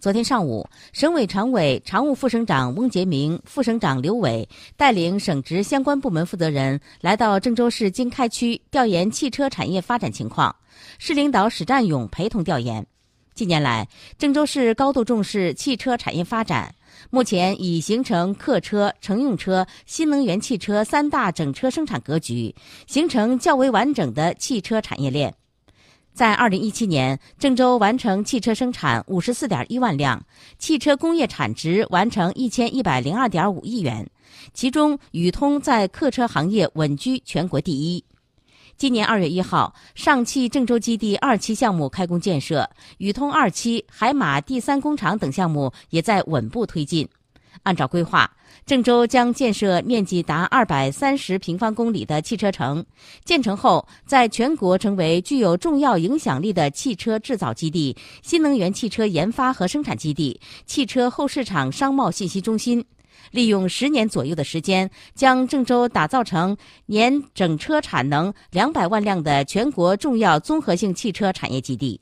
昨天上午，省委常委、常务副省长翁杰明、副省长刘伟带领省直相关部门负责人来到郑州市经开区调研汽车产业发展情况，市领导史占勇陪同调研。近年来，郑州市高度重视汽车产业发展，目前已形成客车、乘用车、新能源汽车三大整车生产格局，形成较为完整的汽车产业链。在二零一七年，郑州完成汽车生产五十四点一万辆，汽车工业产值完成一千一百零二点五亿元，其中宇通在客车行业稳居全国第一。今年二月一号，上汽郑州基地二期项目开工建设，宇通二期、海马第三工厂等项目也在稳步推进。按照规划，郑州将建设面积达二百三十平方公里的汽车城。建成后，在全国成为具有重要影响力的汽车制造基地、新能源汽车研发和生产基地、汽车后市场商贸信息中心。利用十年左右的时间，将郑州打造成年整车产能两百万辆的全国重要综合性汽车产业基地。